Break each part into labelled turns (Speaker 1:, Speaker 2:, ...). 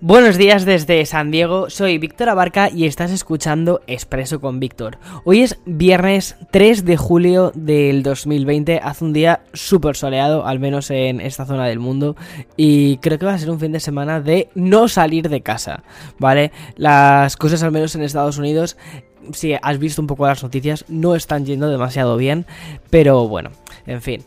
Speaker 1: Buenos días desde San Diego, soy Víctor Abarca y estás escuchando Expreso con Víctor. Hoy es viernes 3 de julio del 2020, hace un día súper soleado, al menos en esta zona del mundo, y creo que va a ser un fin de semana de no salir de casa, ¿vale? Las cosas al menos en Estados Unidos, si has visto un poco las noticias, no están yendo demasiado bien, pero bueno, en fin.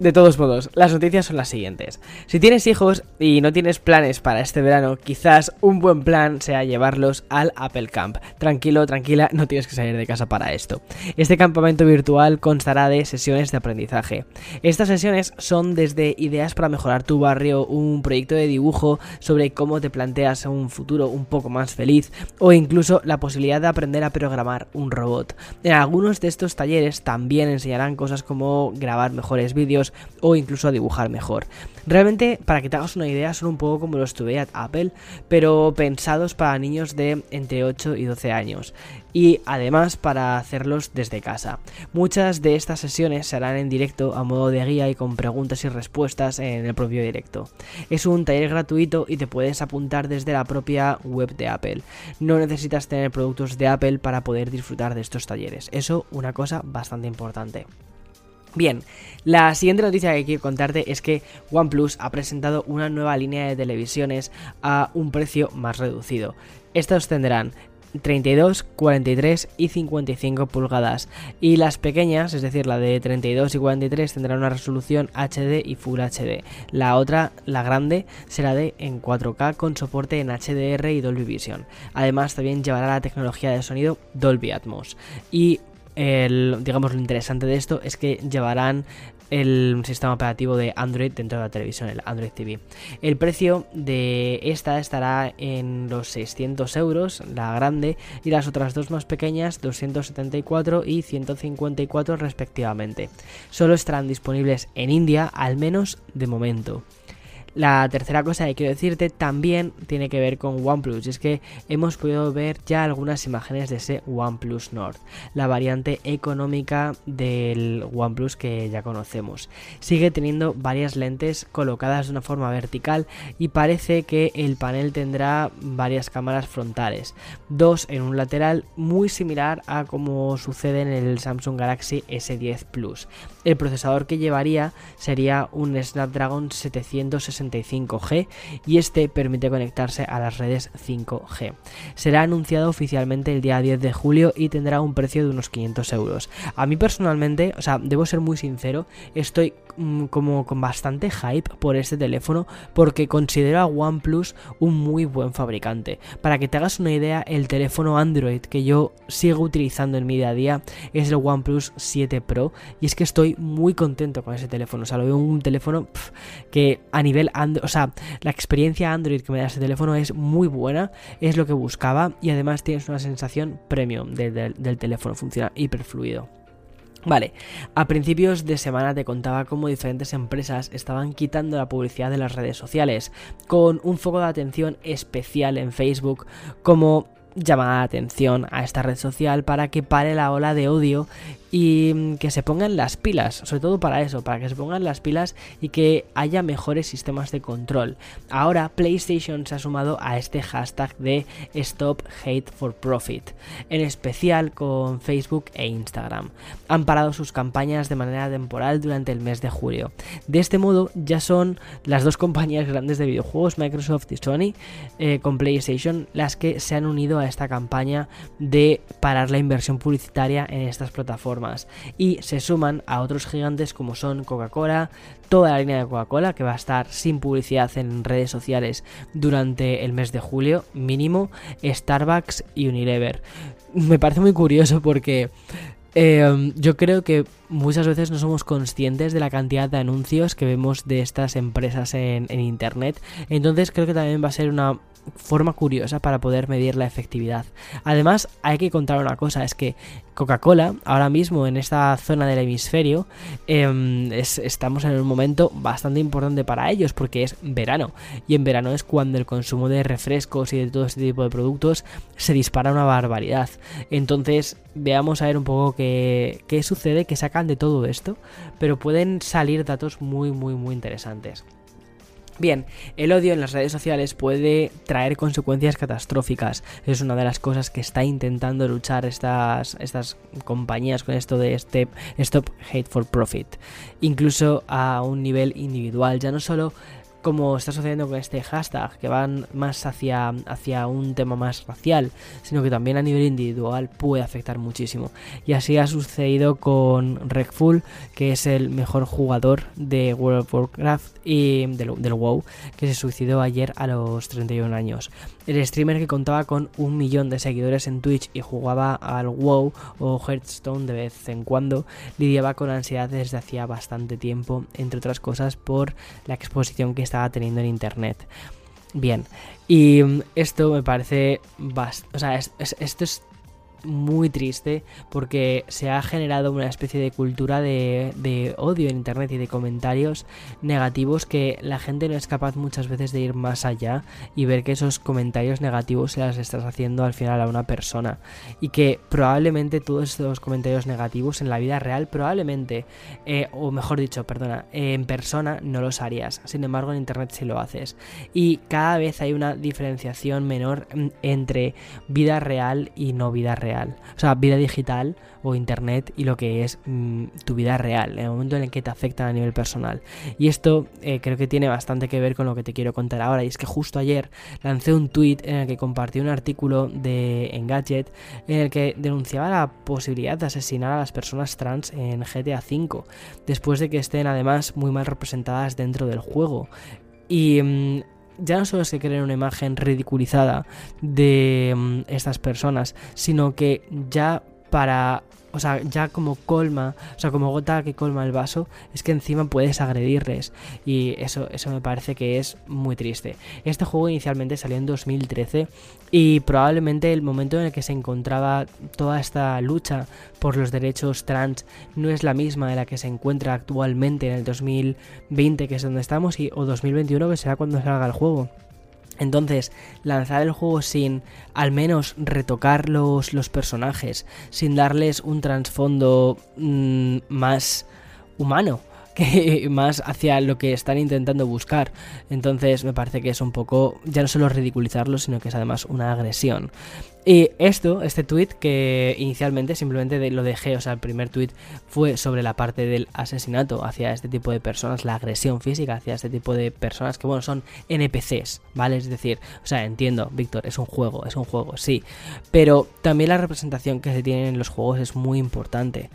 Speaker 1: De todos modos, las noticias son las siguientes. Si tienes hijos y no tienes planes para este verano, quizás un buen plan sea llevarlos al Apple Camp. Tranquilo, tranquila, no tienes que salir de casa para esto. Este campamento virtual constará de sesiones de aprendizaje. Estas sesiones son desde ideas para mejorar tu barrio, un proyecto de dibujo sobre cómo te planteas un futuro un poco más feliz o incluso la posibilidad de aprender a programar un robot. En algunos de estos talleres también enseñarán cosas como grabar mejores vídeos, o incluso a dibujar mejor. Realmente, para que te hagas una idea, son un poco como los Today Apple, pero pensados para niños de entre 8 y 12 años. Y además para hacerlos desde casa. Muchas de estas sesiones se harán en directo a modo de guía y con preguntas y respuestas en el propio directo. Es un taller gratuito y te puedes apuntar desde la propia web de Apple. No necesitas tener productos de Apple para poder disfrutar de estos talleres. Eso una cosa bastante importante. Bien, la siguiente noticia que quiero contarte es que OnePlus ha presentado una nueva línea de televisiones a un precio más reducido. Estos tendrán 32, 43 y 55 pulgadas. Y las pequeñas, es decir, la de 32 y 43, tendrán una resolución HD y Full HD. La otra, la grande, será de en 4K con soporte en HDR y Dolby Vision. Además, también llevará la tecnología de sonido Dolby Atmos. Y el, digamos, lo interesante de esto es que llevarán el sistema operativo de Android dentro de la televisión, el Android TV. El precio de esta estará en los 600 euros, la grande, y las otras dos más pequeñas, 274 y 154 respectivamente. Solo estarán disponibles en India, al menos de momento. La tercera cosa que quiero decirte también tiene que ver con OnePlus, y es que hemos podido ver ya algunas imágenes de ese OnePlus Nord, la variante económica del OnePlus que ya conocemos. Sigue teniendo varias lentes colocadas de una forma vertical y parece que el panel tendrá varias cámaras frontales, dos en un lateral muy similar a como sucede en el Samsung Galaxy S10 Plus. El procesador que llevaría sería un Snapdragon 760 g y este permite conectarse a las redes 5G. Será anunciado oficialmente el día 10 de julio y tendrá un precio de unos 500 euros. A mí personalmente, o sea, debo ser muy sincero, estoy mm, como con bastante hype por este teléfono porque considero a OnePlus un muy buen fabricante. Para que te hagas una idea, el teléfono Android que yo sigo utilizando en mi día a día es el OnePlus 7 Pro y es que estoy muy contento con ese teléfono. O sea, lo veo un teléfono que a nivel o sea, la experiencia Android que me da este teléfono es muy buena, es lo que buscaba y además tienes una sensación premium del teléfono, funciona hiper fluido. Vale, a principios de semana te contaba cómo diferentes empresas estaban quitando la publicidad de las redes sociales, con un foco de atención especial en Facebook, como llamada la atención a esta red social para que pare la ola de odio y mm, que se pongan las pilas, sobre todo para eso, para que se pongan las pilas y que haya mejores sistemas de control. Ahora PlayStation se ha sumado a este hashtag de Stop Hate for Profit, en especial con Facebook e Instagram. Han parado sus campañas de manera temporal durante el mes de julio. De este modo ya son las dos compañías grandes de videojuegos, Microsoft y Sony, eh, con PlayStation, las que se han unido a esta campaña de parar la inversión publicitaria en estas plataformas y se suman a otros gigantes como son Coca-Cola, toda la línea de Coca-Cola que va a estar sin publicidad en redes sociales durante el mes de julio mínimo, Starbucks y Unilever. Me parece muy curioso porque Em, yo creo que muchas veces no somos conscientes de la cantidad de anuncios que vemos de estas empresas en, Internet. Entonces creo que también va a ser una forma curiosa para poder medir la efectividad. Además, hay que contar una cosa, es que Coca-Cola, ahora mismo en esta zona del hemisferio, em, estamos en un momento bastante importante para ellos porque es verano. Y en verano es cuando el consumo de refrescos y de todo este tipo de productos se dispara una barbaridad. Entonces, veamos a ver un poco qué, qué sucede, qué sacan de todo esto. Pero pueden salir datos muy, muy, muy interesantes. Bien, el odio en las redes sociales puede traer consecuencias catastróficas. Es una de las cosas que está intentando luchar estas, estas compañías con esto de Step, Stop Hate for Profit. Incluso a un nivel individual, ya no solo como está sucediendo con este hashtag, que van más hacia, hacia un tema más racial, sino que también a nivel individual puede afectar muchísimo. Y así ha sucedido con Redful, que es el mejor jugador de World of Warcraft y del, del WoW, que se suicidó ayer a los 31 años. El streamer que contaba con un millón de seguidores en Twitch y jugaba al WoW o Hearthstone de vez en cuando, lidiaba con ansiedad desde hacía bastante tiempo, entre otras cosas por la exposición que está estaba teniendo en internet. Bien, y mm, esto me parece... O sea, esto es muy triste porque se ha generado una especie de cultura de, odio en internet y de comentarios negativos que la gente no es capaz muchas veces de ir más allá y ver que esos comentarios negativos se las estás haciendo al final a una persona. Y que probablemente todos estos comentarios negativos en la vida real probablemente eh, o mejor dicho perdona en persona no los harías. Sin embargo en internet sí lo haces. Y cada vez hay una diferenciación menor mm, entre vida real y no vida real o sea, vida digital o internet y lo que es mm, tu vida real, en el momento en el que te afecta a nivel personal. Y esto eh, creo que tiene bastante que ver con lo que te quiero contar ahora. Y es que justo ayer lancé un tweet en el que compartí un artículo de Engadget en el que denunciaba la posibilidad de asesinar a las personas trans en GTA V, después de que estén además muy mal representadas dentro del juego. Y mm, ya no solo es que creen una imagen ridiculizada de mm, estas personas, sino que ya para o sea, ya como colma, o sea, como gota que colma el vaso, es que encima puedes agredirles. Y eso, eso me parece que es muy triste. Este juego inicialmente salió en 2013 y probablemente el momento en el que se encontraba toda esta lucha por los derechos trans no es la misma de la que se encuentra actualmente en el 2020, que es donde estamos, y, o 2021, que será cuando salga el juego. Entonces, lanzar el juego sin al menos retocar los, los personajes, sin darles un trasfondo mm, más humano, que más hacia lo que están intentando buscar. Entonces me parece que es un poco, ya no solo ridiculizarlo, sino que es además una agresión. Y esto, este tweet que inicialmente simplemente lo dejé, o sea, el primer tweet fue sobre la parte del asesinato hacia este tipo de personas, la agresión física hacia este tipo de personas que, bueno, son NPCs, ¿vale? Es decir, o sea, entiendo, Víctor, es un juego, es un juego, sí, pero también la representación que se tiene en los juegos es muy importante.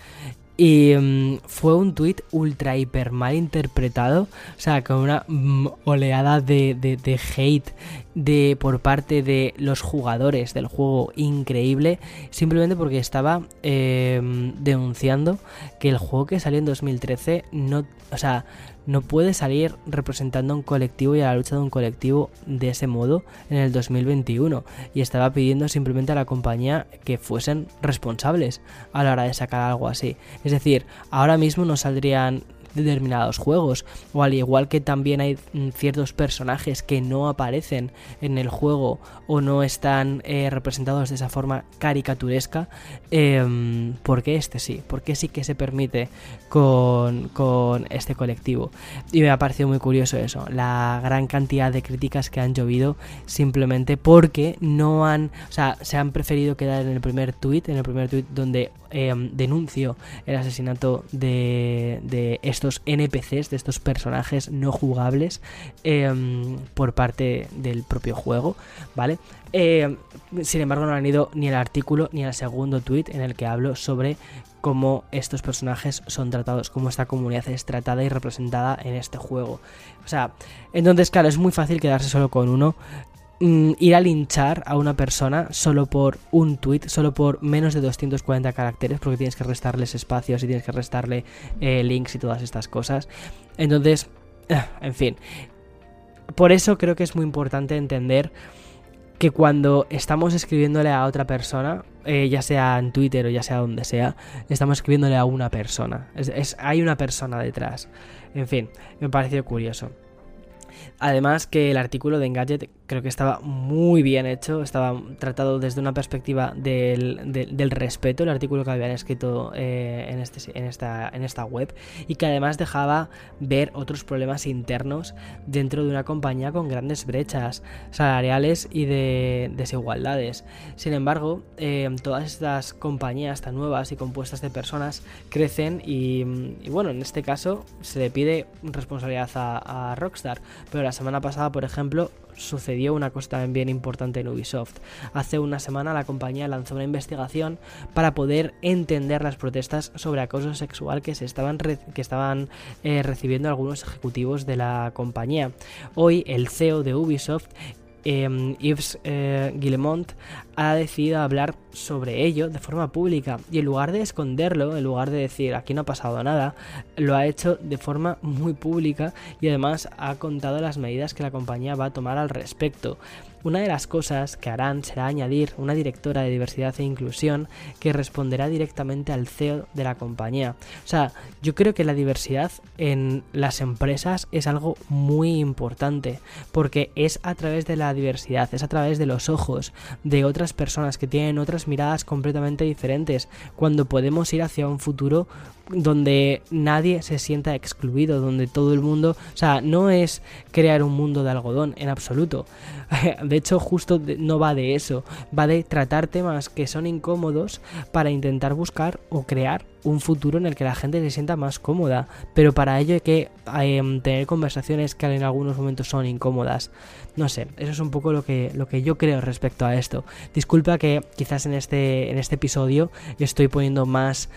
Speaker 1: Y mm, fue un tweet ultra hiper mal interpretado, o sea, con una mm, oleada de, de, hate de, por parte de los jugadores del juego increíble, simplemente porque estaba em, denunciando que el juego que salió en 2013 no, o sea, no puede salir representando a un colectivo y a la lucha de un colectivo de ese modo en el 2021 y estaba pidiendo simplemente a la compañía que fuesen responsables a la hora de sacar algo así. Es decir, ahora mismo no saldrían determinados juegos. O al igual que también hay mm, ciertos personajes que no aparecen en el juego o no están eh, representados de esa forma caricaturesca, eh, ¿por qué este sí? ¿Por qué sí que se permite con, con este colectivo? Y me ha parecido muy curioso eso, la gran cantidad de críticas que han llovido simplemente porque no han, o sea, se han preferido quedar en el primer tweet, en el primer tweet donde eh, denuncio el asesinato de, de estos NPCs, de estos personajes no jugables em, por parte del propio juego, ¿vale? Em, sin embargo, no han ido ni al artículo ni al segundo tweet en el que hablo sobre cómo estos personajes son tratados, cómo esta comunidad es tratada y representada en este juego. O sea, entonces, claro, es muy fácil quedarse solo con uno mm, ir a linchar a una persona solo por un tweet, solo por menos de 240 caracteres, porque tienes que restarles espacios y tienes que restarle eh, links y todas estas cosas. Entonces, en fin, por eso creo que es muy importante entender que cuando estamos escribiéndole a otra persona, eh, ya sea en Twitter o ya sea donde sea, estamos escribiéndole a una persona. Es, hay una persona detrás. En fin, me pareció curioso. Además que el artículo de Engadget creo que estaba muy bien hecho, estaba tratado desde una perspectiva del, respeto, el artículo que habían escrito eh, en, este, en, esta, web, y que además dejaba ver otros problemas internos dentro de una compañía con grandes brechas salariales y de desigualdades. Sin embargo, eh, todas estas compañías tan nuevas y compuestas de personas crecen y, bueno, en este caso se le pide responsabilidad a Rockstar, pero la semana pasada, por ejemplo, sucedió una cosa también bien importante en Ubisoft. Hace una semana la compañía lanzó una investigación para poder entender las protestas sobre acoso sexual que se estaban, que estaban eh, recibiendo algunos ejecutivos de la compañía. Hoy el CEO de Ubisoft eh, Yves eh, Guillemont ha decidido hablar sobre ello de forma pública y en lugar de esconderlo, en lugar de decir aquí no ha pasado nada, lo ha hecho de forma muy pública y además ha contado las medidas que la compañía va a tomar al respecto. Una de las cosas que harán será añadir una directora de diversidad e inclusión que responderá directamente al CEO de la compañía. O sea, yo creo que la diversidad en las empresas es algo muy importante porque es a través de la diversidad, es a través de los ojos de otras personas que tienen otras miradas completamente diferentes cuando podemos ir hacia un futuro donde nadie se sienta excluido, donde todo el mundo, o sea, no es crear un mundo de algodón en absoluto. De hecho, justo no va de eso, va de tratar temas que son incómodos para intentar buscar o crear un futuro en el que la gente se sienta más cómoda, pero para ello hay que em, tener conversaciones que en algunos momentos son incómodas. No sé, eso es un poco lo que, lo que yo creo respecto a esto. Disculpa que quizás en este, en este episodio estoy poniendo más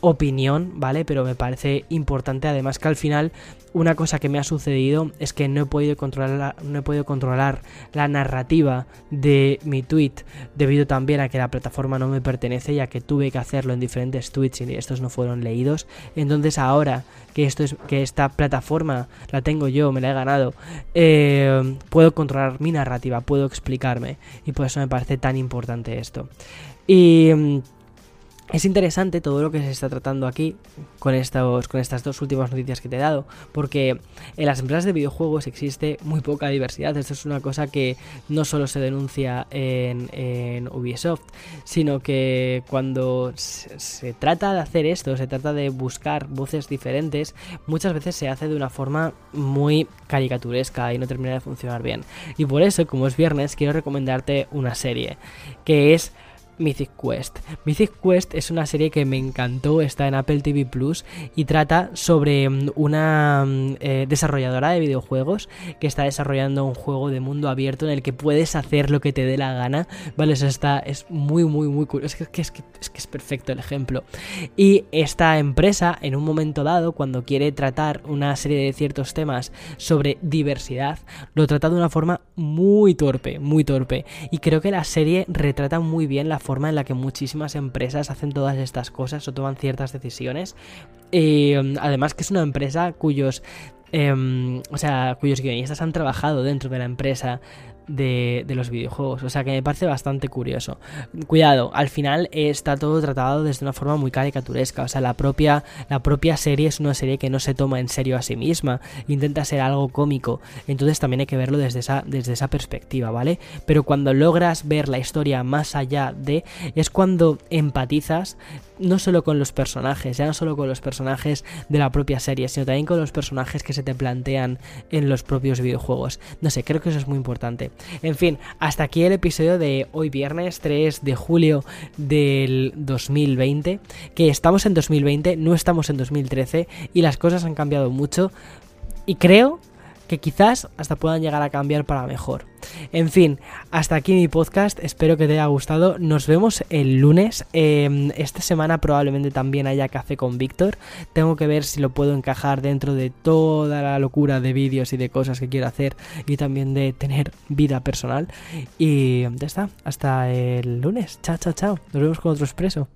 Speaker 1: opinión, ¿vale? Pero me parece importante además que al final una cosa que me ha sucedido es que no he podido controlar la, no he podido controlar la narrativa de mi tweet debido también a que la plataforma no me pertenece ya que tuve que hacerlo en diferentes tweets y estos no fueron leídos. Entonces ahora que esto es que esta plataforma la tengo yo, me la he ganado, eh, puedo controlar mi narrativa, puedo explicarme y por eso me parece tan importante esto. Y mm, es interesante todo lo que se está tratando aquí con, estos, con estas dos últimas noticias que te he dado, porque en las empresas de videojuegos existe muy poca diversidad. Esto es una cosa que no solo se denuncia en, Ubisoft, sino que cuando se, trata de hacer esto, se trata de buscar voces diferentes, muchas veces se hace de una forma muy caricaturesca y no termina de funcionar bien. Y por eso, como es viernes, quiero recomendarte una serie que es Mythic Quest. Mythic Quest es una serie que me encantó, está en Apple TV Plus y trata sobre mm, una mm, eh, desarrolladora de videojuegos que está desarrollando un juego de mundo abierto en el que puedes hacer lo que te dé la gana. Vale, eso está, es muy, muy, muy curioso. Es que es, es que es perfecto el ejemplo. Y esta empresa, en un momento dado, cuando quiere tratar una serie de ciertos temas sobre diversidad, lo trata de una forma muy torpe, muy torpe. Y creo que la serie retrata muy bien la forma en la que muchísimas empresas hacen todas estas cosas o toman ciertas decisiones. em, además que es una empresa cuyos em, o sea, cuyos guionistas han trabajado dentro de la empresa de, los videojuegos. O sea que me parece bastante curioso. Cuidado, al final está todo tratado desde una forma muy caricaturesca. O sea, la propia, la propia serie es una serie que no se toma en serio a sí misma. Intenta ser algo cómico. Entonces también hay que verlo desde esa, desde esa perspectiva, ¿vale? Pero cuando logras ver la historia más allá de. es cuando empatizas no solo con los personajes, ya no solo con los personajes de la propia serie, sino también con los personajes que se te plantean en los propios videojuegos. No sé, creo que eso es muy importante. En fin, hasta aquí el episodio de hoy viernes 3 de julio del 2020, que estamos en 2020, no estamos en 2013 y las cosas han cambiado mucho y creo que quizás hasta puedan llegar a cambiar para mejor. En fin, hasta aquí mi podcast, espero que te haya gustado, nos vemos el lunes, em, esta semana probablemente también haya café con Víctor, tengo que ver si lo puedo encajar dentro de toda la locura de vídeos y de cosas que quiero hacer y también de tener vida personal y ya está, hasta el lunes, chao chao chao, nos vemos con otro expreso.